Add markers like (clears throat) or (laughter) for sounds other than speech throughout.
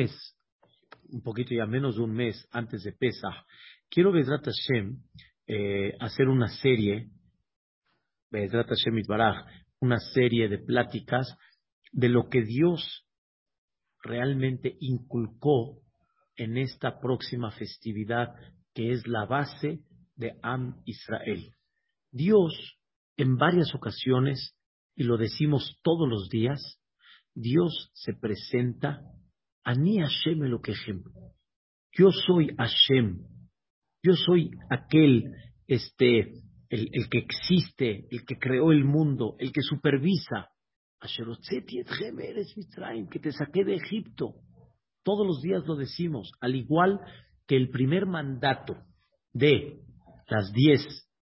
es un poquito ya menos de un mes antes de Pesach, quiero, Bezrat Hashem, eh, hacer una serie, Bezrat Hashem Itbaraj, una serie de pláticas de lo que Dios realmente inculcó en esta próxima festividad que es la base de Am Israel. Dios, en varias ocasiones, y lo decimos todos los días, Dios se presenta Ani Hashem Elokehem. Yo soy Hashem. Yo soy aquel, este, el, que existe, el que creó el mundo, el que supervisa. que te saqué de Egipto. Todos los días lo decimos, al igual que el primer mandato de las diez,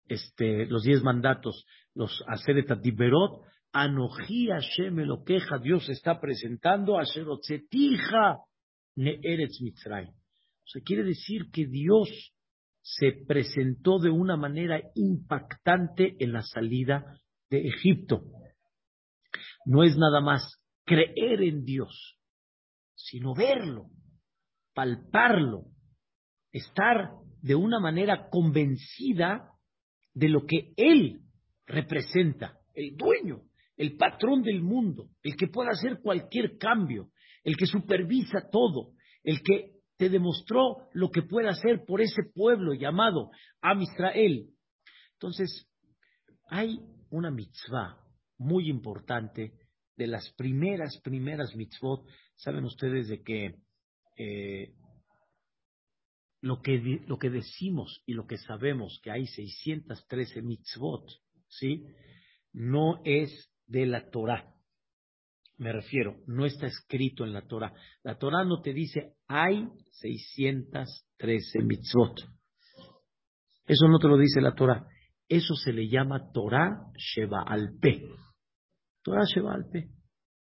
este, los diez mandatos, los Aseret Anoji Hashem lo queja, Dios está presentando a Sherotzetija ne Eretz. O sea, quiere decir que Dios se presentó de una manera impactante en la salida de Egipto. No es nada más creer en Dios, sino verlo, palparlo, estar de una manera convencida de lo que Él representa, el dueño el patrón del mundo, el que puede hacer cualquier cambio, el que supervisa todo, el que te demostró lo que puede hacer por ese pueblo llamado Am Israel. Entonces, hay una mitzvah muy importante de las primeras, primeras mitzvot. Saben ustedes de que eh, lo que, lo que decimos y lo que sabemos que hay 613 mitzvot, ¿sí? No es de la Torah. Me refiero, no está escrito en la Torah. La Torah no te dice hay 613 mitzvot. Eso no te lo dice la Torah. Eso se le llama Torah Sheba Alpe. Torah Sheba Alpe.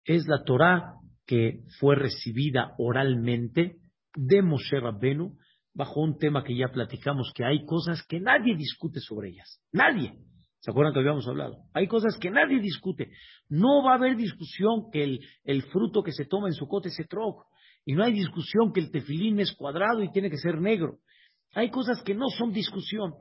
Es la Torah que fue recibida oralmente de Moshe Rabbenu bajo un tema que ya platicamos, que hay cosas que nadie discute sobre ellas. Nadie. ¿Se acuerdan que habíamos hablado? Hay cosas que nadie discute. No va a haber discusión que el, el fruto que se toma en su cote se troc. Y no hay discusión que el tefilín es cuadrado y tiene que ser negro. Hay cosas que no son discusión.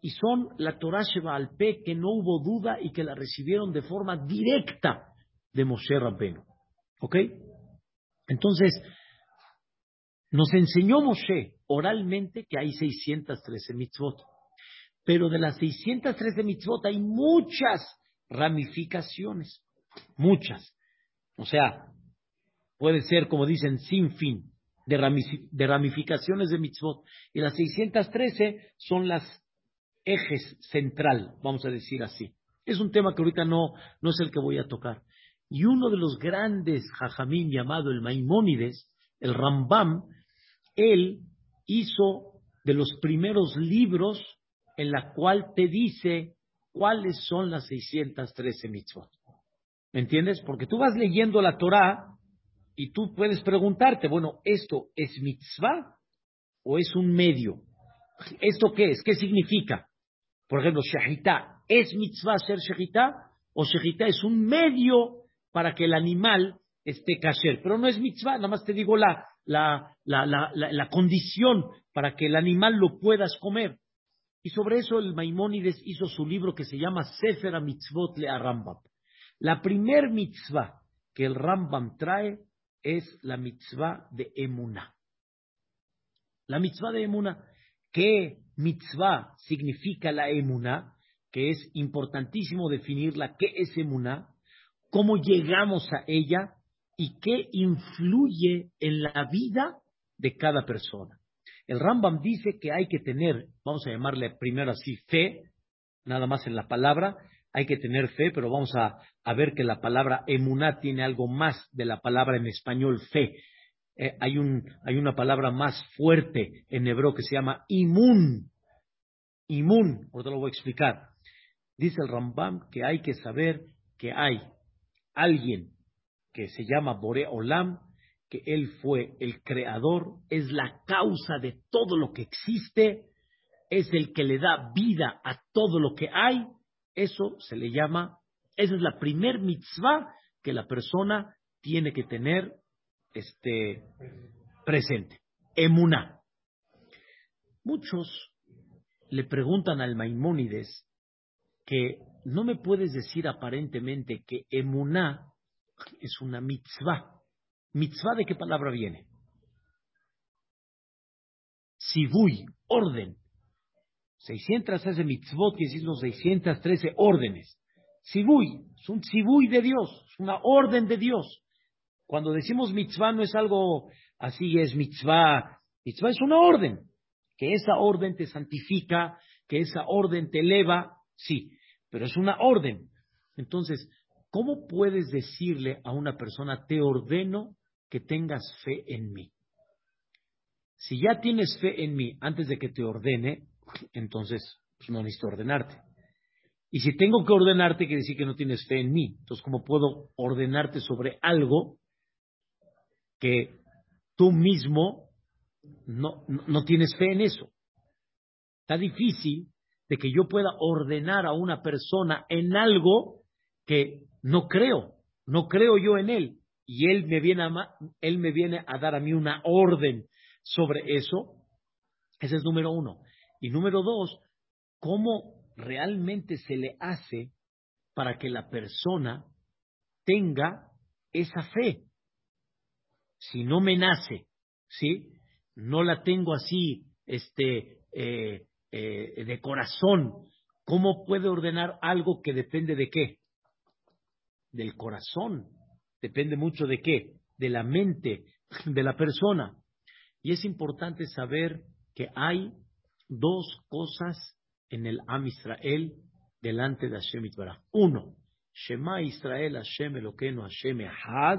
Y son la Torah Sheba al Pe, que no hubo duda y que la recibieron de forma directa de Moshe Rabbenu. ¿Ok? Entonces, nos enseñó Moshe oralmente que hay 613 mitzvot. Pero de las 613 mitzvot hay muchas ramificaciones, muchas. O sea, puede ser, como dicen, sin fin de, ramificaciones de mitzvot. Y las 613 son las ejes central, vamos a decir así. Es un tema que ahorita no, no es el que voy a tocar. Y uno de los grandes jajamín llamado el Maimónides, el Rambam, él hizo de los primeros libros en la cual te dice cuáles son las 613 mitzvot. ¿Me entiendes? Porque tú vas leyendo la Torah y tú puedes preguntarte, bueno, ¿esto es mitzvah o es un medio? ¿Esto qué es? ¿Qué significa? Por ejemplo, shahita, ¿es mitzvah ser shahita? O shahita es un medio para que el animal esté kasher. Pero no es mitzvah, nada más te digo la, la, la, la, condición para que el animal lo puedas comer. Y sobre eso el Maimónides hizo su libro que se llama Sefer Mitzvot le Rambam. La primer mitzvah que el Rambam trae es la mitzvah de Emuná. La mitzvah de Emuná. ¿Qué mitzvah significa la Emuná? Que es importantísimo definirla. ¿Qué es Emuná? ¿Cómo llegamos a ella? ¿Y qué influye en la vida de cada persona? El Rambam dice que hay que tener, vamos a llamarle primero así, fe, nada más en la palabra, hay que tener fe, pero vamos a, ver que la palabra emuná tiene algo más de la palabra en español fe. Eh, hay, un, hay una palabra más fuerte en hebreo que se llama imun. Imun, ahorita lo voy a explicar. Dice el Rambam que hay que saber que hay alguien que se llama Bore Olam, que Él fue el creador, es la causa de todo lo que existe, es el que le da vida a todo lo que hay, eso se le llama, esa es la primer mitzvah que la persona tiene que tener este, presente. Emuná. Muchos le preguntan al Maimónides que no me puedes decir aparentemente que emuná es una mitzvah. ¿Mitzvah de qué palabra viene? Sibui, orden. 613 mitzvot, que decir los 613 órdenes. Sibui, es un sibui de Dios, es una orden de Dios. Cuando decimos mitzvah no es algo así, es mitzvah. Mitzvah es una orden. Que esa orden te santifica, que esa orden te eleva, sí, pero es una orden. Entonces, ¿cómo puedes decirle a una persona, te ordeno que tengas fe en mí? Si ya tienes fe en mí antes de que te ordene, entonces pues, no necesito ordenarte. Y si tengo que ordenarte, quiere decir que no tienes fe en mí. Entonces, ¿cómo puedo ordenarte sobre algo que tú mismo no, no, tienes fe en eso? Está difícil de que yo pueda ordenar a una persona en algo que no creo, no creo yo en él. Y él me viene a, él me viene a dar a mí una orden sobre eso. Ese es número uno. Y número dos, ¿cómo realmente se le hace para que la persona tenga esa fe? Si no me nace, ¿sí? No la tengo así, este, eh, eh, de corazón. ¿Cómo puede ordenar algo que depende de qué? Del corazón. Depende mucho de qué? De la mente de la persona. Y es importante saber que hay dos cosas en el Am Israel delante de Hashem Itbaraj. Uno, Shema Israel Hashem Eloqueno Hashem Ehad.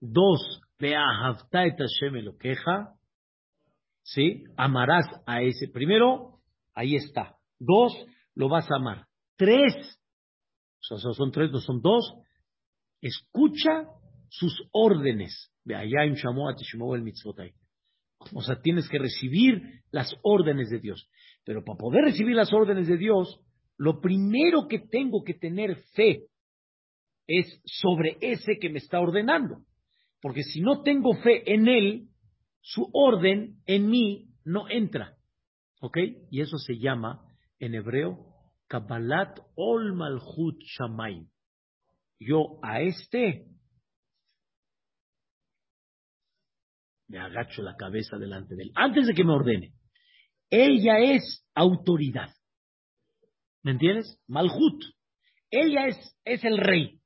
Dos, Beahavta et Hashem Eloqueja. ¿Sí? Amarás a ese. Primero, ahí está. Dos, lo vas a amar. Tres, o sea, son tres, no son dos. Escucha sus órdenes. De allá en el mitzvotai. O sea, tienes que recibir las órdenes de Dios. Pero para poder recibir las órdenes de Dios, lo primero que tengo que tener fe es sobre ese que me está ordenando. Porque si no tengo fe en él, su orden en mí no entra. ¿Ok? Y eso se llama en hebreo Kabbalat Ol Malchut Shamayim. Yo a este me agacho la cabeza delante de él, antes de que me ordene. Ella es autoridad. ¿Me entiendes? Malhut. Ella es, es el rey.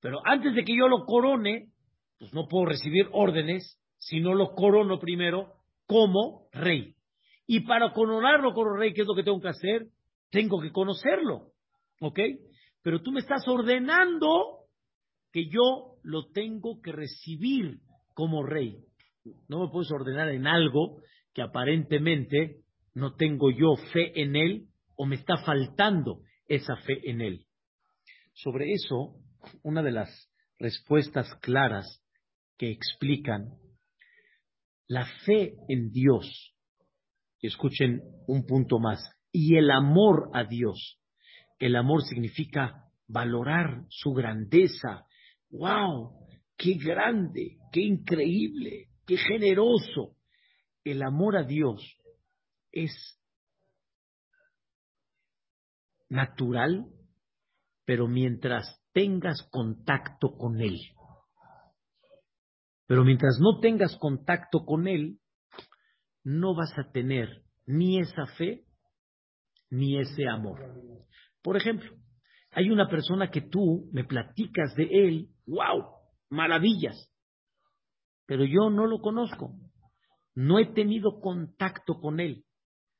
Pero antes de que yo lo corone, pues no puedo recibir órdenes si no lo corono primero como rey. Y para coronarlo como rey, ¿qué es lo que tengo que hacer? Tengo que conocerlo. ¿Ok? Pero tú me estás ordenando que yo lo tengo que recibir como rey. No me puedes ordenar en algo que aparentemente no tengo yo fe en él o me está faltando esa fe en él. Sobre eso, una de las respuestas claras que explican la fe en Dios, escuchen un punto más, y el amor a Dios. El amor significa valorar su grandeza. ¡Wow! ¡Qué grande! ¡Qué increíble! qué generoso. El amor a Dios es natural, pero mientras tengas contacto con Él. Pero mientras no tengas contacto con Él, no vas a tener ni esa fe ni ese amor. Por ejemplo, hay una persona que tú me platicas de Él, wow, maravillas pero yo no lo conozco. No he tenido contacto con él.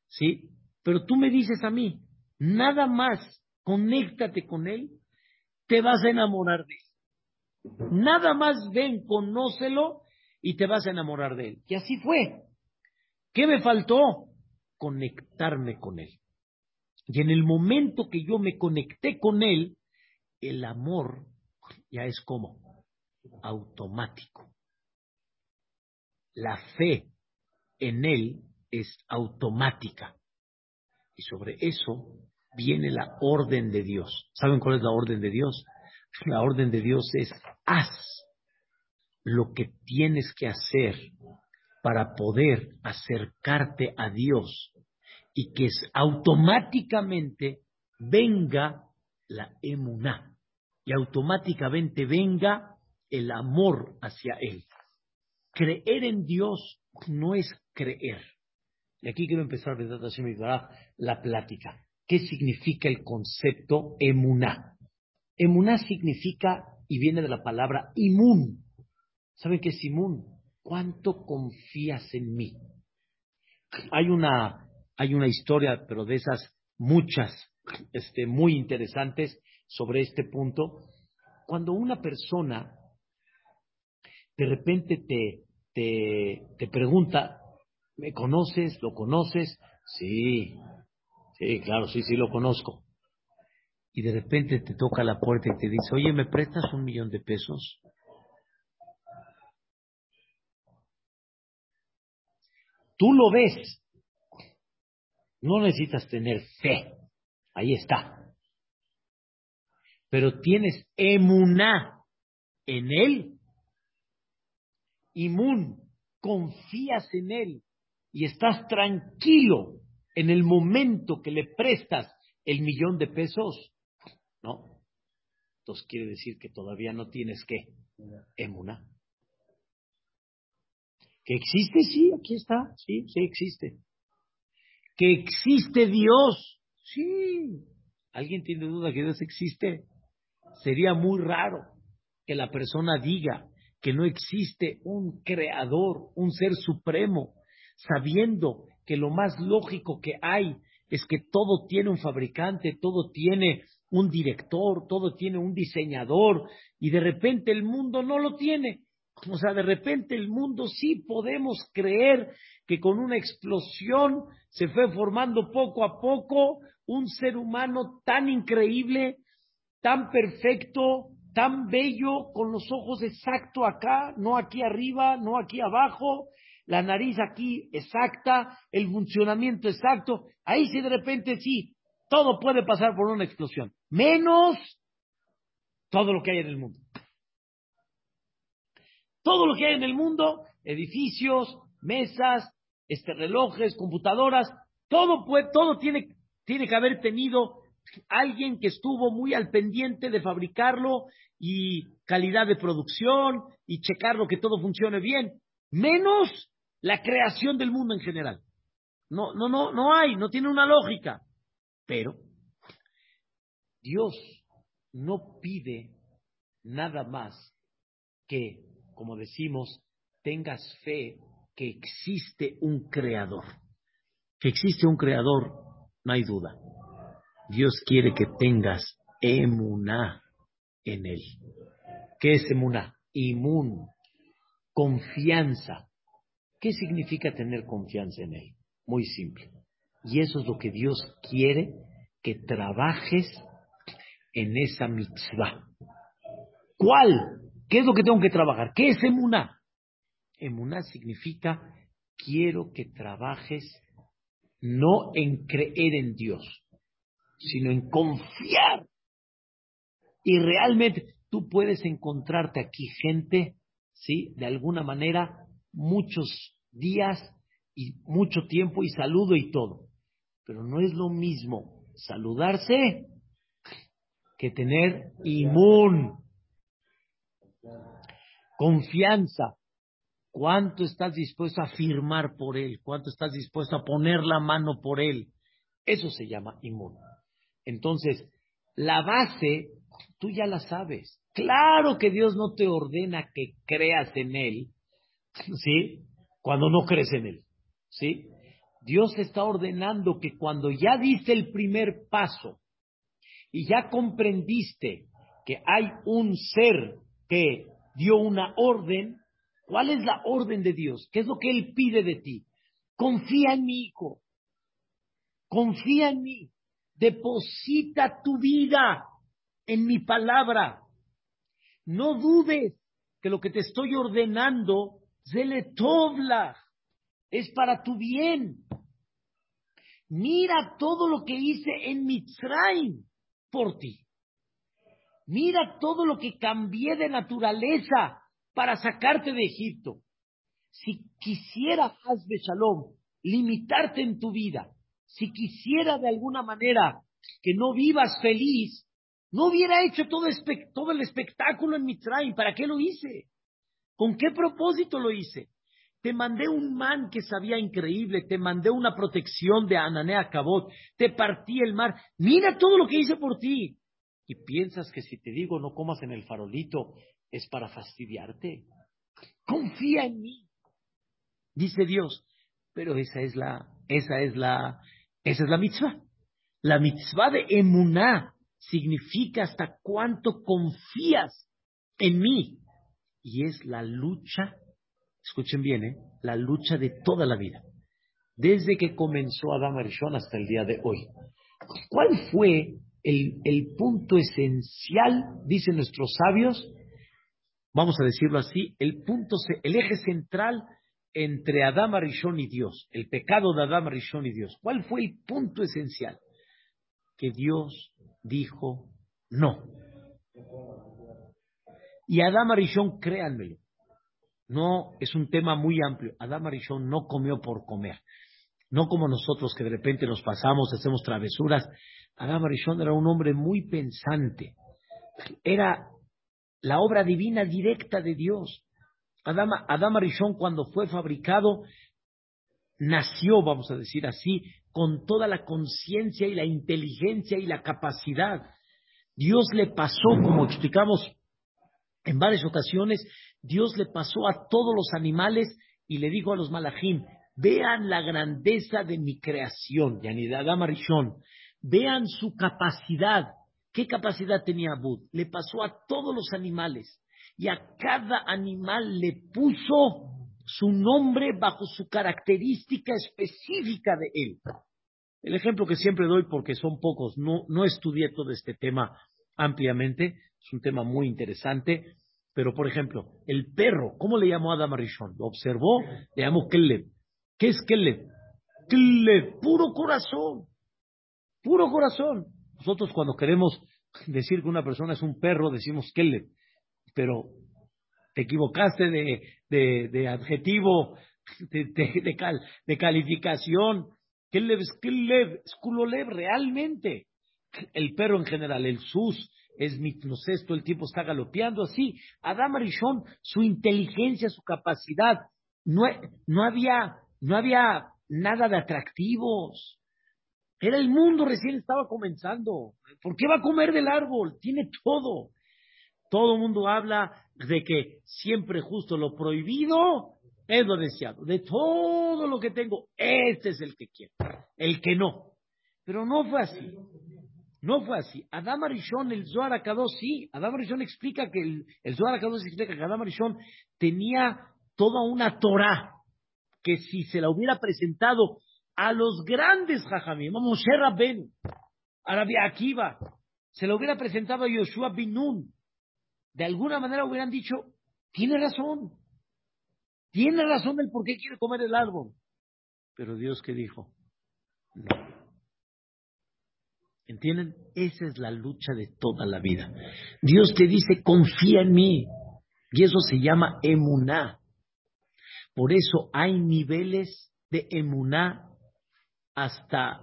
¿Sí? Pero tú me dices a mí, nada más conéctate con él, te vas a enamorar de él. Nada más ven, conócelo y te vas a enamorar de él. Y así fue. ¿Qué me faltó? Conectarme con él. Y en el momento que yo me conecté con él, el amor ya es como automático la fe en Él es automática. Y sobre eso viene la orden de Dios. ¿Saben cuál es la orden de Dios? La orden de Dios es haz. lo que tienes que hacer para poder acercarte a Dios y que automáticamente venga la emuná y automáticamente venga el amor hacia Él. Creer en Dios no es creer. Y aquí quiero empezar, la plática. ¿Qué significa el concepto emuná? Emuná significa, y viene de la palabra imun. ¿Saben qué es imun? ¿Cuánto confías en mí? Hay una, hay una historia, pero de esas muchas, este, muy interesantes sobre este punto. Cuando una persona de repente te, te, te pregunta, ¿me conoces? ¿Lo conoces? Sí, sí, claro, sí, sí, lo conozco. Y de repente te toca la puerta y te dice, oye, ¿me prestas un millón de pesos? Tú lo ves. No necesitas tener fe. Ahí está. Pero tienes emuná en él. Imun, confías en él y estás tranquilo en el momento que le prestas el millón de pesos. No. Entonces quiere decir que todavía no tienes que emuná. Que existe, sí, aquí está, sí, sí existe. Que existe Dios, sí. ¿Alguien tiene duda que Dios existe? Sería muy raro que la persona diga que no existe un creador, un ser supremo, sabiendo que lo más lógico que hay es que todo tiene un fabricante, todo tiene un director, todo tiene un diseñador, y de repente el mundo no lo tiene. O sea, de repente el mundo sí podemos creer que con una explosión se fue formando poco a poco un ser humano tan increíble, tan perfecto, tan bello, con los ojos exacto acá, no aquí arriba, no aquí abajo, la nariz aquí exacta, el funcionamiento exacto. Ahí sí de repente sí, todo puede pasar por una explosión, menos todo lo que hay en el mundo. Todo lo que hay en el mundo, edificios, mesas, este, relojes, computadoras, todo, puede, todo tiene, tiene que haber tenido alguien que estuvo muy al pendiente de fabricarlo y calidad de producción y checarlo que todo funcione bien, menos la creación del mundo en general. No, no, no, no hay, no tiene una lógica. Pero Dios no pide nada más que como decimos, tengas fe que existe un creador. Que existe un creador, no hay duda. Dios quiere que tengas emuná en él. ¿Qué es emuná? Imun, confianza. ¿Qué significa tener confianza en él? Muy simple. Y eso es lo que Dios quiere que trabajes en esa mitzvah. ¿Cuál? ¿Qué es lo que tengo que trabajar? ¿Qué es emuná? Emuná significa quiero que trabajes no en creer en Dios, sino en confiar. Y realmente tú puedes encontrarte aquí gente, ¿sí? De alguna manera, muchos días y mucho tiempo y saludo y todo. Pero no es lo mismo saludarse que tener inmun, Confianza. ¿Cuánto estás dispuesto a firmar por él? ¿Cuánto estás dispuesto a poner la mano por él? Eso se llama inmun. Entonces, la base, tú ya la sabes. Claro que Dios no te ordena que creas en Él, ¿sí? Cuando no crees en Él, ¿sí? Dios está ordenando que cuando ya diste el primer paso y ya comprendiste que hay un ser que dio una orden. ¿Cuál es la orden de Dios? ¿Qué es lo que Él pide de ti? Confía en mi hijo. Confía en mí. Deposita tu vida en mi palabra. No dudes que lo que te estoy ordenando, tobla, es para tu bien. Mira todo lo que hice en Mitzrayim por ti. Mira todo lo que cambié de naturaleza para sacarte de Egipto. Si quisiera, Hazbe Shalom, limitarte en tu vida, si quisiera de alguna manera que no vivas feliz, no hubiera hecho todo, el espectáculo en Mitzrayim. ¿Para qué lo hice? ¿Con qué propósito lo hice? Te mandé un man que sabía increíble, te mandé una protección de Ananea Cabot, te partí el mar. Mira todo lo que hice por ti. Y piensas que si te digo no comas en el farolito es para fastidiarte. Confía en mí. Dice Dios, pero esa es la, esa es la, esa es la mitzvah. La mitzvah de emuná significa hasta cuánto confías en mí. Y es la lucha escuchen bien, ¿eh? la lucha de toda la vida, desde que comenzó Adam Arishon hasta el día de hoy. ¿Cuál fue el, punto esencial, dicen nuestros sabios, vamos a decirlo así, el punto, el eje central entre Adam Arishon y Dios, el pecado de Adam Arishon y Dios? ¿Cuál fue el punto esencial? Que Dios dijo no. Y Adam Arishon, créanmelo, no, es un tema muy amplio. Adam Arishon no comió por comer. No como nosotros que de repente nos pasamos, hacemos travesuras. Adam Arishon era un hombre muy pensante. Era la obra divina directa de Dios. Adam, Adam Arishon cuando fue fabricado nació, vamos a decir así, con toda la conciencia y la inteligencia y la capacidad. Dios le pasó, como explicamos en varias ocasiones, Dios le pasó a todos los animales y le dijo a los malajim, vean la grandeza de mi creación, de Adam vean su capacidad. ¿Qué capacidad tenía Abud? Le pasó a todos los animales y a cada animal le puso su nombre bajo su característica específica de él. El ejemplo que siempre doy, porque son pocos, no, no estudié todo este tema ampliamente, es un tema muy interesante, pero, por ejemplo, el perro, ¿cómo le llamó Adam Rishon? Lo observó, le llamó Keleb. ¿Qué es Keleb? Keleb, puro corazón. Puro corazón. Nosotros cuando queremos decir que una persona es un perro, decimos Keleb. Pero te equivocaste de, de, adjetivo, de, cal, de calificación. Keleb es Keleb, es realmente. El perro en general, el sus, es mitnocesto, el tiempo está galopeando así. Adam Arishon, su inteligencia, su capacidad, no, no, había, no había nada de atractivos. Era el mundo, recién estaba comenzando. ¿Por qué va a comer del árbol? Tiene todo. Todo el mundo habla de que siempre justo lo prohibido es lo deseado. De todo lo que tengo, este es el que quiero. El que no. Pero no fue así. No fue así. Adam Arishon, el Zohar Akadosh, sí. Adam Arishon explica que el, el Zohar Akadosh explica que Adam Arishon tenía toda una Torah que si se la hubiera presentado a los grandes Jajamim, a Moshe Rabben, a Rabbi Akiva, se la hubiera presentado a Yoshua bin Nun, de alguna manera hubieran dicho, tiene razón, tiene razón el por qué quiere comer el árbol. Pero Dios que dijo, no. ¿Entienden? Esa es la lucha de toda la vida. Dios te dice, confía en mí. Y eso se llama emuná. Por eso hay niveles de emuná hasta,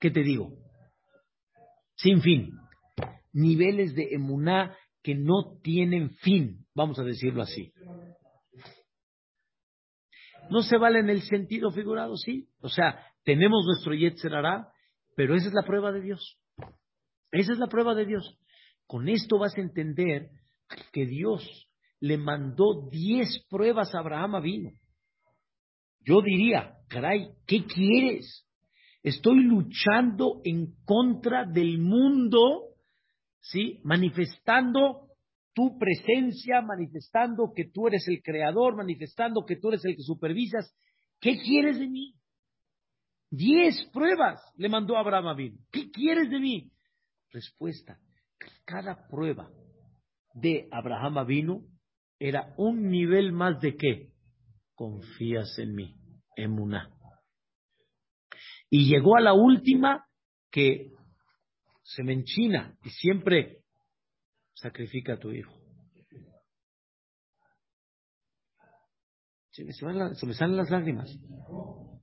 ¿qué te digo? Sin fin. Niveles de emuná que no tienen fin, vamos a decirlo así. No se vale en el sentido figurado, sí. O sea, tenemos nuestro Yetzerará, pero esa es la prueba de Dios. Esa es la prueba de Dios. Con esto vas a entender que Dios le mandó diez pruebas a Abraham vino. Yo diría, caray, ¿qué quieres? Estoy luchando en contra del mundo, ¿sí? Manifestando tu presencia, manifestando que tú eres el creador, manifestando que tú eres el que supervisas. ¿Qué quieres de mí? Diez pruebas le mandó Abraham Avino. ¿Qué quieres de mí? Respuesta. Cada prueba de Abraham Avino era un nivel más de qué? Confías en mí, Emuná. Y llegó a la última que se me enchina y siempre sacrifica a tu hijo. se me, salen las lágrimas.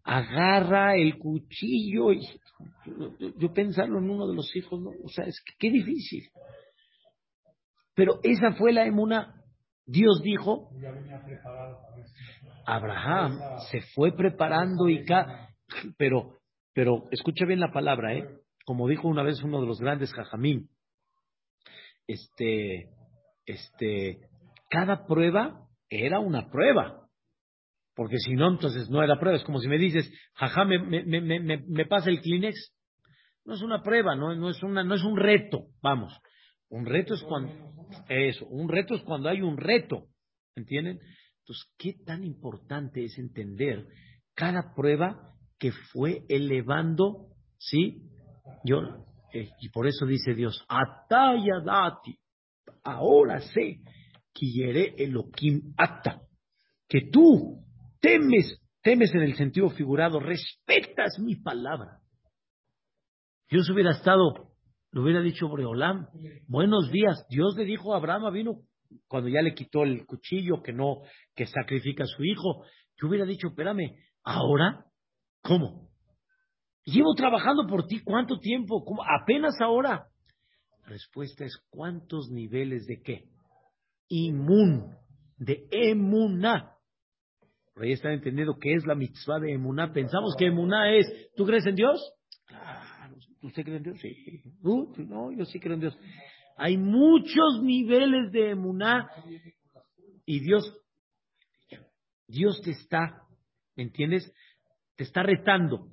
Agarra el cuchillo y yo, pensarlo en uno de los hijos, ¿no? o sea, es que qué difícil. Pero esa fue la emuna. Dios dijo, Abraham se fue preparando y ca pero, pero escucha bien la palabra, ¿eh? Como dijo una vez uno de los grandes jajamín, este, este, cada prueba era una prueba. Porque si no, entonces no era prueba. Es como si me dices, jaja, me, me, me, me, pasa el Kleenex. No es una prueba, no, no, es una, no es un reto, vamos. Un reto es cuando, eso, un reto es cuando hay un reto, ¿entienden? Entonces, ¿qué tan importante es entender cada prueba que fue elevando, ¿sí? Yo, eh, y por eso dice Dios, Ataya dati, ahora sé que Elohim ata, que tú temes, temes en el sentido figurado, respetas mi palabra. Dios hubiera estado, lo hubiera dicho Breolam, buenos días. Dios le dijo a Abraham, vino cuando ya le quitó el cuchillo, que no, que sacrifica a su hijo. Yo hubiera dicho, espérame, ¿ahora? ¿Cómo? Llevo trabajando por ti cuánto tiempo, ¿Cómo? apenas ahora. La respuesta es cuántos niveles de qué? Inmun, de emuná. Por ahí están entendiendo qué es la mitzvah de emuná. Pensamos que emuná es, ¿tú crees en Dios? Claro, ¿usted cree en Dios? Sí. no, yo sí creo en Dios. Hay muchos niveles de emuná y Dios, Dios te está, ¿me entiendes? Te está retando.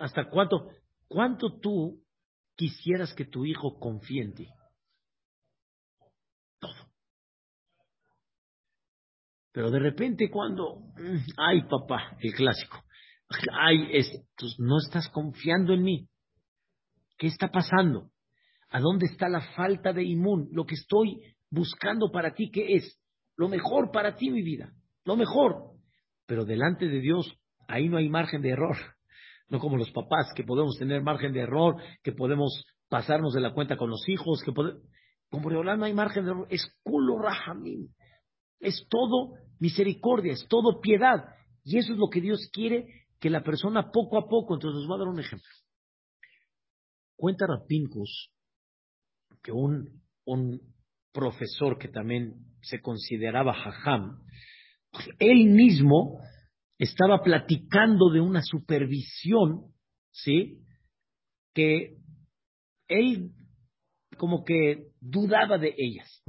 ¿Hasta cuánto? ¿Cuánto tú quisieras que tu hijo confíe en ti? Todo. Pero de repente cuando, mm, ay papá, el clásico, ay, es, pues no estás confiando en mí. ¿Qué está pasando? ¿A dónde está la falta de inmun? Lo que estoy buscando para ti, ¿qué es? Lo mejor para ti, mi vida. Lo mejor. Pero delante de Dios, ahí no hay margen de error. (laughs) No como los papás, que podemos tener margen de error, que podemos pasarnos de la cuenta con los hijos, que podemos... Como no hay margen de error. Es culo rahamim. Es todo misericordia, es todo piedad. Y eso es lo que Dios quiere que la persona poco a poco. Entonces, les voy a dar un ejemplo. Cuenta Rapincus que un, un profesor que también se consideraba jajam, él mismo estaba platicando de una supervisión, ¿sí? Que él como que dudaba de ellas,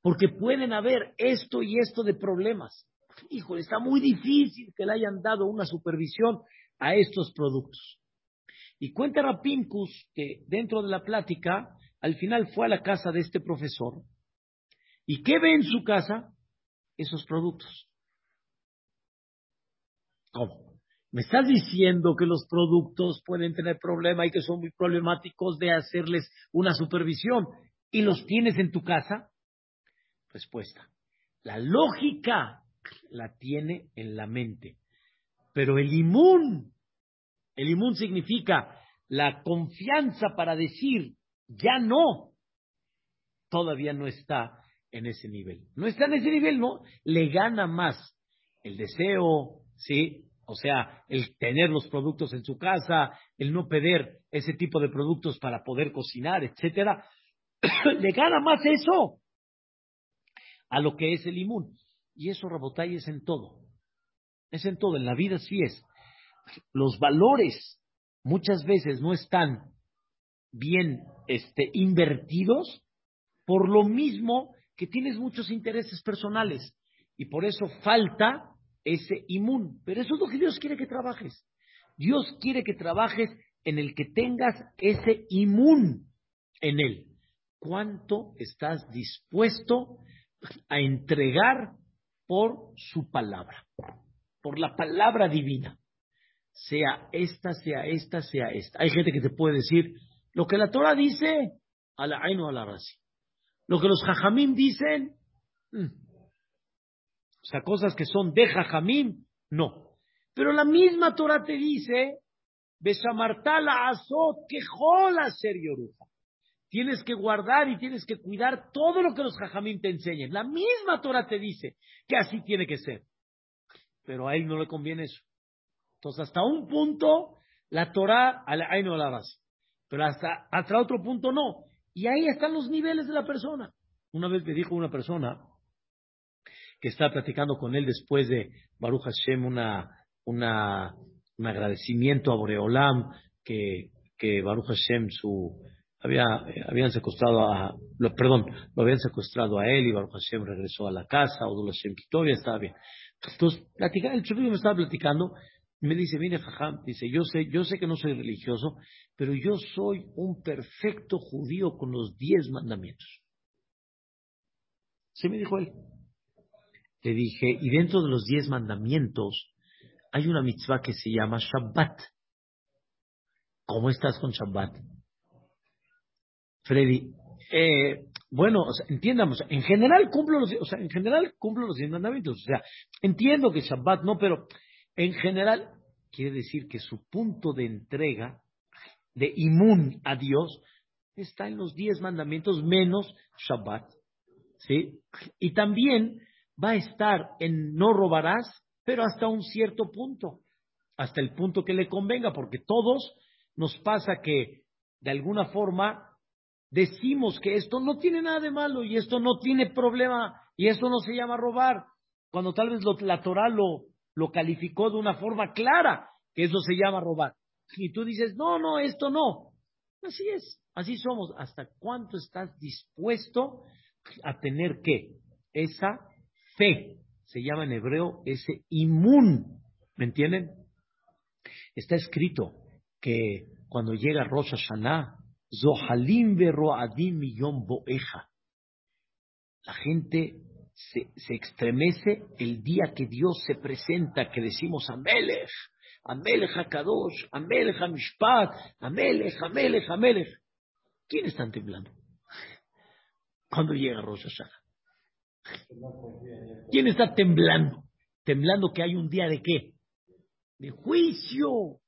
porque pueden haber esto y esto de problemas. Híjole, está muy difícil que le hayan dado una supervisión a estos productos. Y cuenta Rapincus que dentro de la plática al final fue a la casa de este profesor. ¿Y qué ve en su casa? Esos productos. ¿Cómo? ¿Me estás diciendo que los productos pueden tener problema y que son muy problemáticos de hacerles una supervisión y los tienes en tu casa? Respuesta. La lógica la tiene en la mente. Pero el inmun, el inmun significa la confianza para decir, ya no, todavía no está en ese nivel. No está en ese nivel, no, le gana más el deseo, ¿sí? O sea, el tener los productos en su casa, el no pedir ese tipo de productos para poder cocinar, etcétera, (coughs) le gana más eso a lo que es el inmun. Y eso, Rabotay, es en todo. Es en todo, en la vida sí es. Los valores muchas veces no están bien este, invertidos, por lo mismo que tienes muchos intereses personales y por eso falta ese inmun. Pero eso es lo que Dios quiere que trabajes. Dios quiere que trabajes en el que tengas ese inmun en él. ¿Cuánto estás dispuesto a entregar por su palabra? Por la palabra divina. Sea esta, sea esta, sea esta. Hay gente que te puede decir, lo que la Torah dice, a la aino a la. Lo que los jajamim dicen, mm. O sea, cosas que son de jajamim, no. Pero la misma Torah te dice, besamartala azot jola ser yoruja. Tienes que guardar y tienes que cuidar todo lo que los jajamim te enseñen. La misma Torah te dice que así tiene que ser. pero a él no le conviene eso. Entonces, hasta un punto, la Torah, ahí no la base. Pero hasta, hasta otro punto no. Y ahí están los niveles de la persona. Una vez me dijo una persona que estaba platicando con él después de Baruch Hashem una, un agradecimiento a Boreolam que, que Baruch Hashem su, había, habían secuestrado a, lo, perdón, lo habían secuestrado a él y Baruch Hashem regresó a la casa, Odul Hashem quitó, estaba bien. Entonces, platicaba, el me estaba platicando, me dice, mire, Jajam, dice, yo sé, yo sé que no soy religioso, pero yo soy un perfecto judío con los diez mandamientos. Se me dijo él. Le dije, y dentro de los diez mandamientos hay una mitzvah que se llama Shabbat. ¿Cómo estás con Shabbat? Freddy, eh, bueno, o sea, entiendamos, en general cumplo los, o sea, en general cumplo los diez mandamientos, o sea, entiendo que Shabbat no, pero en general quiere decir que su punto de entrega, de inmun a Dios, está en los diez mandamientos menos Shabbat, ¿sí? Y también va a estar en no robarás, pero hasta un cierto punto, hasta el punto que le convenga, porque todos nos pasa que de alguna forma decimos que esto no tiene nada de malo y esto no tiene problema y esto no se llama robar, cuando tal vez la Torah lo, lo calificó de una forma clara, que eso se llama robar. Y tú dices, no, no, esto no. Así es, así somos. ¿Hasta cuánto estás dispuesto a tener qué? Esa fe. Se llama en hebreo ese inmun. ¿Me entienden? Está escrito que cuando llega Rosh Hashanah, Zohalim Adim Millón Boeja. La gente se, se, extremece el día que Dios se presenta, que decimos Amelech, Amelech HaKadosh, Amelech HaMishpat, Amelech, Amelech, Amelech. ¿Quién están temblando? (laughs) Cuando llega Rosh Hashanah. ¿Quién está temblando? Temblando que hay un día de qué? De juicio.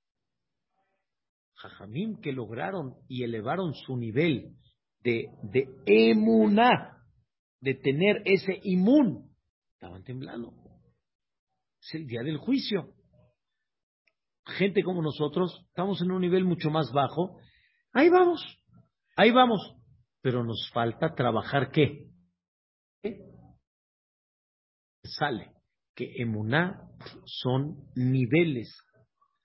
Jajamim que lograron y elevaron su nivel de, de emuná, de tener ese inmun, estaban temblando. Es el día del juicio. Gente como nosotros, estamos en un nivel mucho más bajo. Ahí vamos, ahí vamos. Pero nos falta trabajar qué? Sale que emuná son niveles.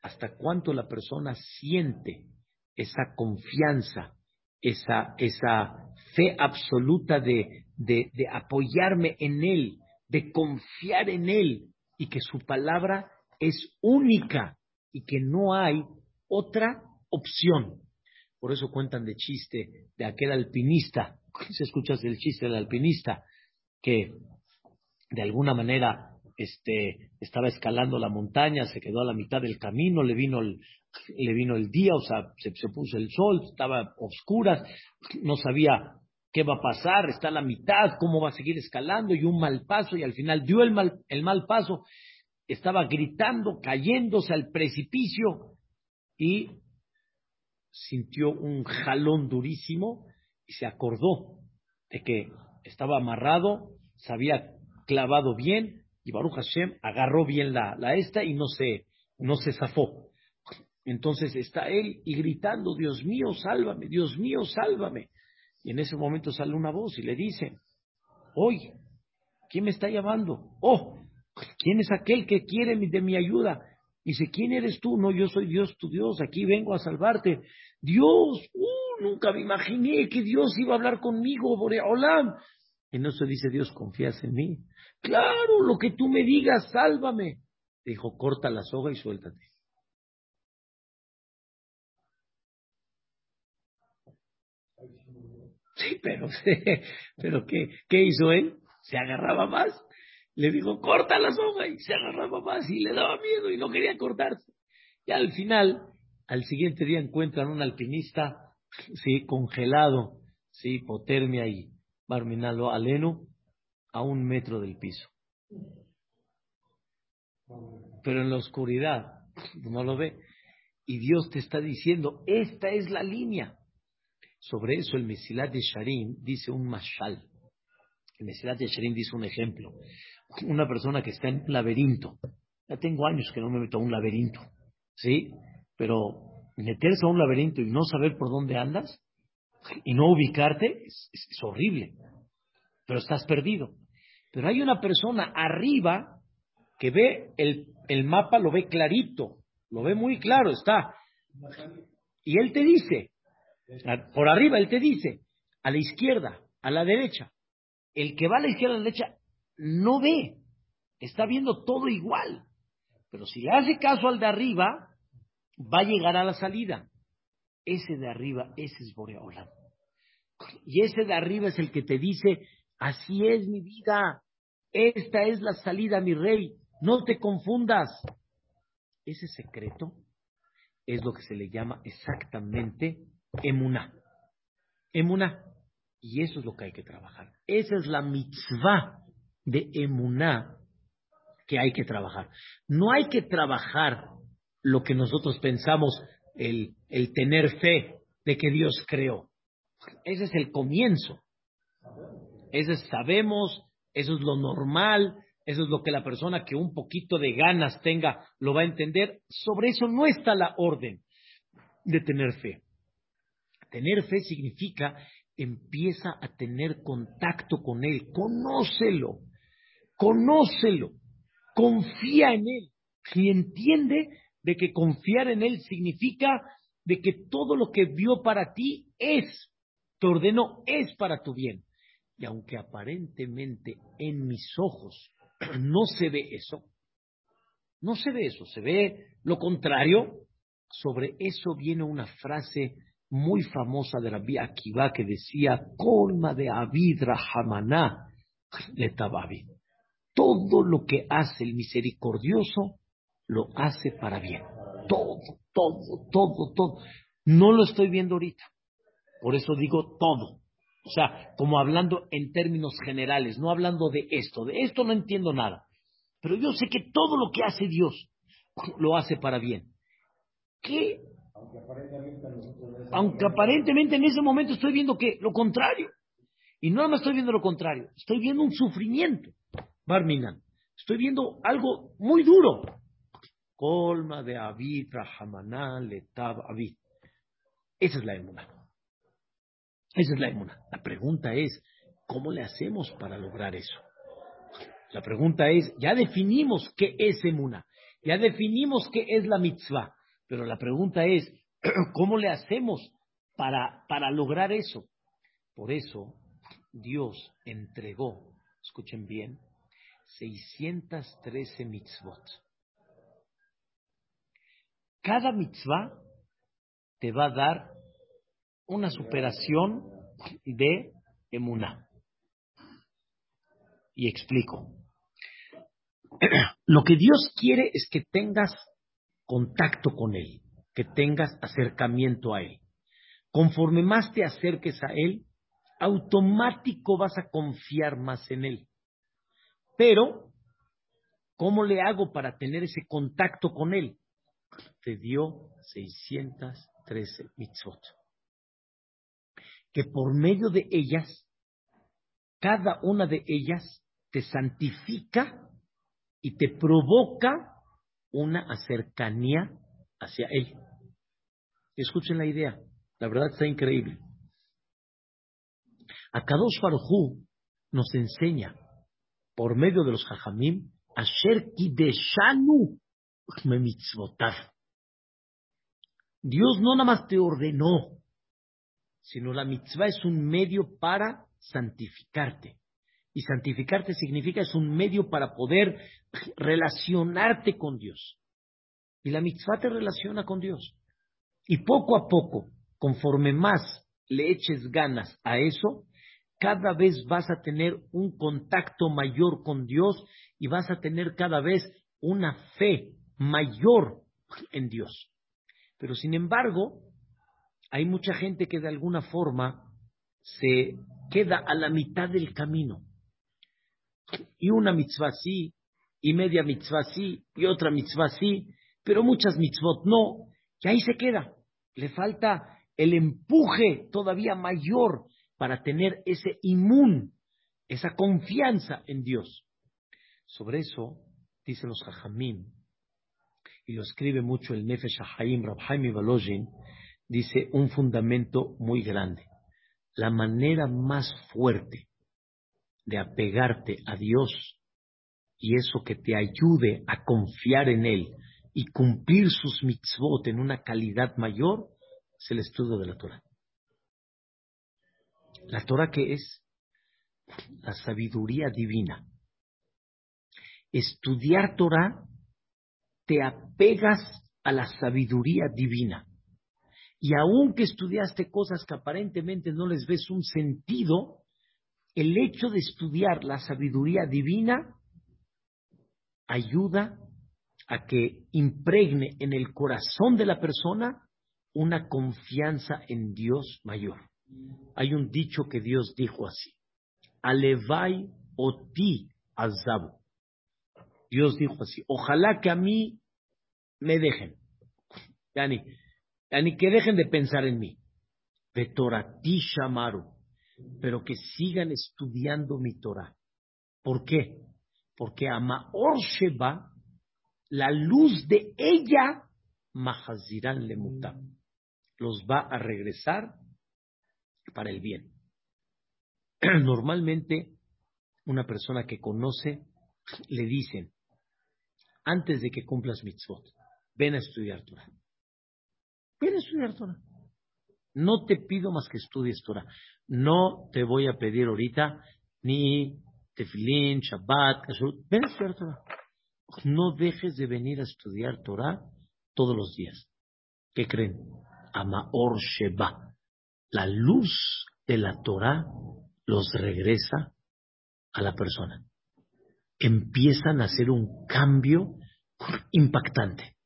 Hasta cuánto la persona siente esa confianza, esa, esa fe absoluta de, de, de apoyarme en Él, de confiar en Él y que su palabra es única y que no hay otra opción. Por eso cuentan de chiste de aquel alpinista, (laughs) se escuchas el chiste del alpinista, que de alguna manera este, estaba escalando la montaña, se quedó a la mitad del camino, le vino el, le vino el día, o sea, se, puso el sol, estaba oscuras, no sabía qué va a pasar, está a la mitad, cómo va a seguir escalando y un mal paso y al final dio el mal, el mal paso, estaba gritando, cayéndose al precipicio y sintió un jalón durísimo y se acordó de que estaba amarrado, se había clavado bien y Baruch Hashem agarró bien la, esta y no se, no se zafó. Entonces está él y gritando, Dios mío, sálvame, Dios mío, sálvame. Y en ese momento sale una voz y le dice, oye, ¿quién me está llamando? Oh, ¿quién es aquel que quiere de mi ayuda? Dice, ¿quién eres tú? No, yo soy Dios, tu Dios, aquí vengo a salvarte. Dios, uh, nunca me imaginé que Dios iba a hablar conmigo, Boreolam. No se dice, Dios, confías en mí. Claro, lo que tú me digas, sálvame. Dijo, corta la soga y suéltate. Sí, pero, (laughs) pero ¿qué, ¿qué hizo él? Se agarraba más. Le dijo, corta la soga y se agarraba más y le daba miedo y no quería cortarse. Y al final, al siguiente día encuentran un alpinista, sí, congelado, sí, hipotermia y barminalo aleno, a un metro del piso. Pero en la oscuridad no lo ve. Y Dios te está diciendo, esta es la línea. Sobre eso el Mesilat de Sharim dice un mashal. El Mesilat de Sharim dice un ejemplo. Una persona que está en un laberinto Ya tengo años que no me meto a un laberinto, ¿sí? Pero meterse a un laberinto y no saber por dónde andas y no ubicarte es, horrible. Pero estás perdido. Pero hay una persona arriba que ve el, el mapa, lo ve clarito, lo ve muy claro, está. Y él te dice, por arriba él te dice, a la izquierda, a la derecha. El que va a la izquierda, a la derecha, no ve, está viendo todo igual. Pero si hace caso al de arriba, va a llegar a la salida. Ese de arriba, ese es Boreola. Y ese de arriba es el que te dice, así es mi vida, esta es la salida, mi rey, no te confundas. Ese secreto es lo que se le llama exactamente emuná. Emuná. Y eso es lo que hay que trabajar. Esa es la mitzvah de emuná que hay que trabajar. No hay que trabajar lo que nosotros pensamos, el, el tener fe de que Dios creó. Ese es el comienzo. Ese es, sabemos, eso es lo normal, eso es lo que la persona que un poquito de ganas tenga lo va a entender. Sobre eso no está la orden de tener fe. Tener fe significa empieza a tener contacto con Él, conócelo, conócelo, confía en Él y entiende de que confiar en Él significa de que todo lo que vio para ti es, te ordenó, es para tu bien. Y aunque aparentemente en mis ojos no se ve eso, no se ve eso, se ve lo contrario, sobre eso viene una frase muy famosa de Rabbi Akiva que decía, colma de Abid Rahamaná le Todo lo que hace el misericordioso lo hace para bien. Todo, todo, todo, todo. No lo estoy viendo ahorita. Por eso digo todo. O sea, como hablando en términos generales, no hablando de esto. De esto no entiendo nada. Pero yo sé que todo lo que hace Dios lo hace para bien. ¿Qué? Aunque aparentemente, en ese momento estoy viendo que lo contrario. Y no me estoy viendo lo contrario, estoy viendo un sufrimiento. Barminan, estoy viendo algo muy duro. Colma de Avid, Rahamaná, Letab, Avid. Esa es la emuna. Esa es la emuna. La pregunta es, ¿cómo le hacemos para lograr eso? La pregunta es, ya definimos qué es emuna, ya definimos qué es la mitzvah, pero la pregunta es, (clears throat) ¿cómo le hacemos para, para lograr eso? Por eso Dios entregó, escuchen bien, 613 mitzvot cada mitzvah te va a dar una superación de emuná. Y explico. (clears throat) Lo que Dios quiere es que tengas contacto con Él, que tengas acercamiento a Él. Conforme más te acerques a Él, automático vas a confiar más en Él. Pero, ¿cómo le hago para tener ese contacto con Él? Te dio 613 mitzvot. Que por medio de ellas, cada una de ellas te santifica y te provoca una cercanía hacia Él. Escuchen la idea, la verdad está increíble. Akadosh Baruj nos enseña por medio de los Jajamim, Asher Kideshanu. Dios no nada más te ordenó, sino la mitzvah es un medio para santificarte. Y santificarte significa es un medio para poder relacionarte con Dios. Y la mitzvah te relaciona con Dios. Y poco a poco, conforme más le eches ganas a eso, cada vez vas a tener un contacto mayor con Dios y vas a tener cada vez una fe mayor en Dios. Pero sin embargo, hay mucha gente que de alguna forma se queda a la mitad del camino. Y una mitzvah sí, y media mitzvah sí, y otra mitzvah sí, pero muchas mitzvot no, y ahí se queda. Le falta el empuje todavía mayor para tener ese inmún, esa confianza en Dios. Sobre eso, dicen los jajamim, y lo escribe mucho el Nefesh Haim, Rabhaim Balojin, dice un fundamento muy grande. La manera más fuerte de apegarte a Dios y eso que te ayude a confiar en Él y cumplir sus mitzvot en una calidad mayor es el estudio de la Torah. La Torah que es la sabiduría divina. Estudiar Torah te apegas a la sabiduría divina. Y aunque estudiaste cosas que aparentemente no les ves un sentido, el hecho de estudiar la sabiduría divina ayuda a que impregne en el corazón de la persona una confianza en Dios mayor. Hay un dicho que Dios dijo así, Alevai oti azabu. Dios dijo así, ojalá que a mí me dejen, yani, yani que dejen de pensar en mí, de Torati Shamaru, pero que sigan estudiando mi Torah. ¿Por qué? Porque a Maor Sheba, la luz de ella, Mahaziran le los va a regresar para el bien. (clears throat) Normalmente, una persona que conoce le dicen, antes de que cumplas mitzvot, ven a estudiar Torah. Ven a estudiar Torah. No te pido más que estudies Torah. No te voy a pedir ahorita ni tefilín, shabbat, ven a estudiar Torah. No dejes de venir a estudiar Torah todos los días. ¿Qué creen? Amaor Sheba. La luz de la Torah los regresa a la persona. Empiezan a hacer un cambio impactante.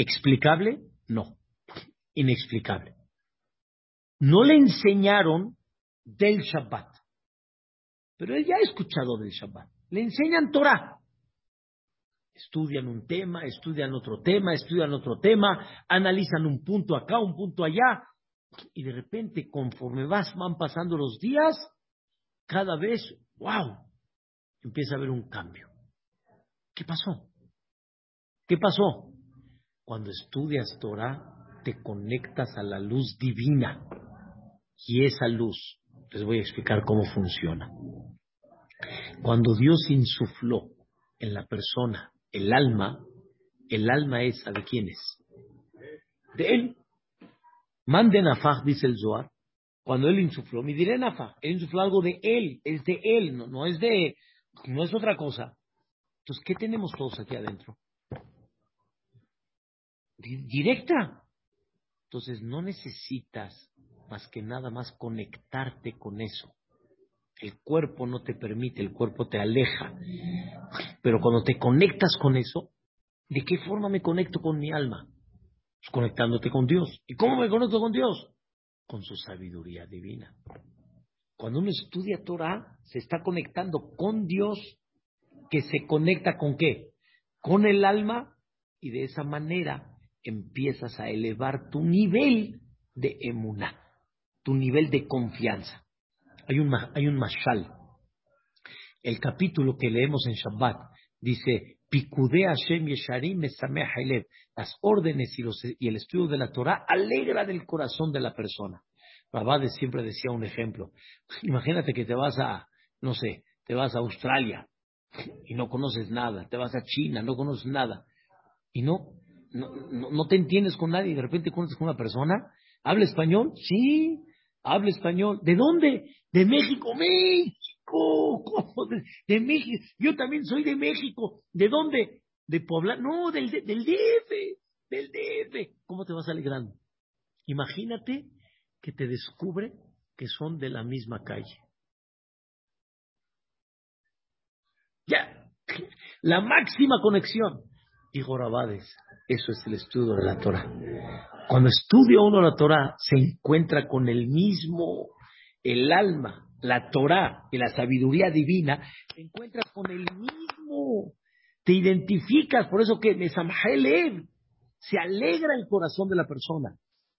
¿Explicable? No. Inexplicable. No le enseñaron del Shabbat. Pero él ya ha escuchado del Shabbat. Le enseñan Torah. Estudian un tema, estudian otro tema, estudian otro tema, analizan un punto acá, un punto allá, y de repente, conforme vas, van pasando los días, cada vez, wow, empieza a haber un cambio. ¿Qué pasó? ¿Qué pasó? Cuando estudias Torah, te conectas a la luz divina. Y esa luz, les voy a explicar cómo funciona. Cuando Dios insufló en la persona el alma, el alma esa de quién es? De Él. Mande Nafaj, dice el Zohar, cuando él insufló, me diré Nafaj, él insufló algo de él, es de él, no, no es de, no es otra cosa. Entonces, ¿qué tenemos todos aquí adentro? Directa. Entonces, no necesitas más que nada más conectarte con eso. El cuerpo no te permite, el cuerpo te aleja. Pero cuando te conectas con eso, ¿de qué forma me conecto con mi alma? conectándote con Dios. ¿Y cómo me conecto con Dios? Con su sabiduría divina. Cuando uno estudia Torah, se está conectando con Dios, que se conecta con qué? Con el alma, y de esa manera empiezas a elevar tu nivel de emuná, tu nivel de confianza. Hay un, hay un mashal. El capítulo que leemos en Shabbat dice, Picude Hashem Yesharim Las órdenes y, el estudio de la Torah alegra del corazón de la persona. Rabade siempre decía un ejemplo. (laughs) Imagínate que te vas a, no sé, te vas a Australia y no conoces nada. Te vas a China, no conoces nada. Y no, no, no, te entiendes con nadie y de repente conoces con una persona. ¿Habla español? Sí, habla español. ¿De dónde? De México. ¡México! (laughs) ¿Cómo? De, México. Yo también soy de México. ¿De dónde? De Puebla. No, del, del DF. Del DF. ¿Cómo te vas alegrando? Imagínate que te descubre que son de la misma calle. Ya. La máxima conexión. Dijo Rabades, eso es el estudio de la Torah. Cuando estudia uno la Torah, se encuentra con el mismo, el alma, la Torah y la sabiduría divina, te encuentras con el mismo, te identificas, por eso que Mesamhelev se alegra el corazón de la persona.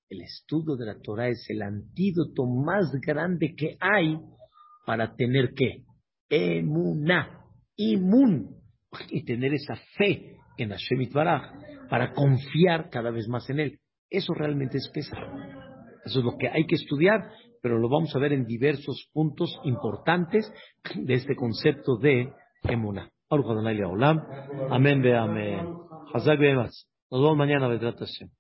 El estudio de la Torah es el antídoto más grande que hay para tener qué? Emuná, imun, y tener esa fe en Hashem Itbaraj, para confiar cada vez más en Él. Eso realmente es pesar. Eso es lo que hay que estudiar, pero lo vamos a ver en diversos puntos importantes de este concepto de Emunah. Amén, amén. Nos vemos mañana, Vedratación.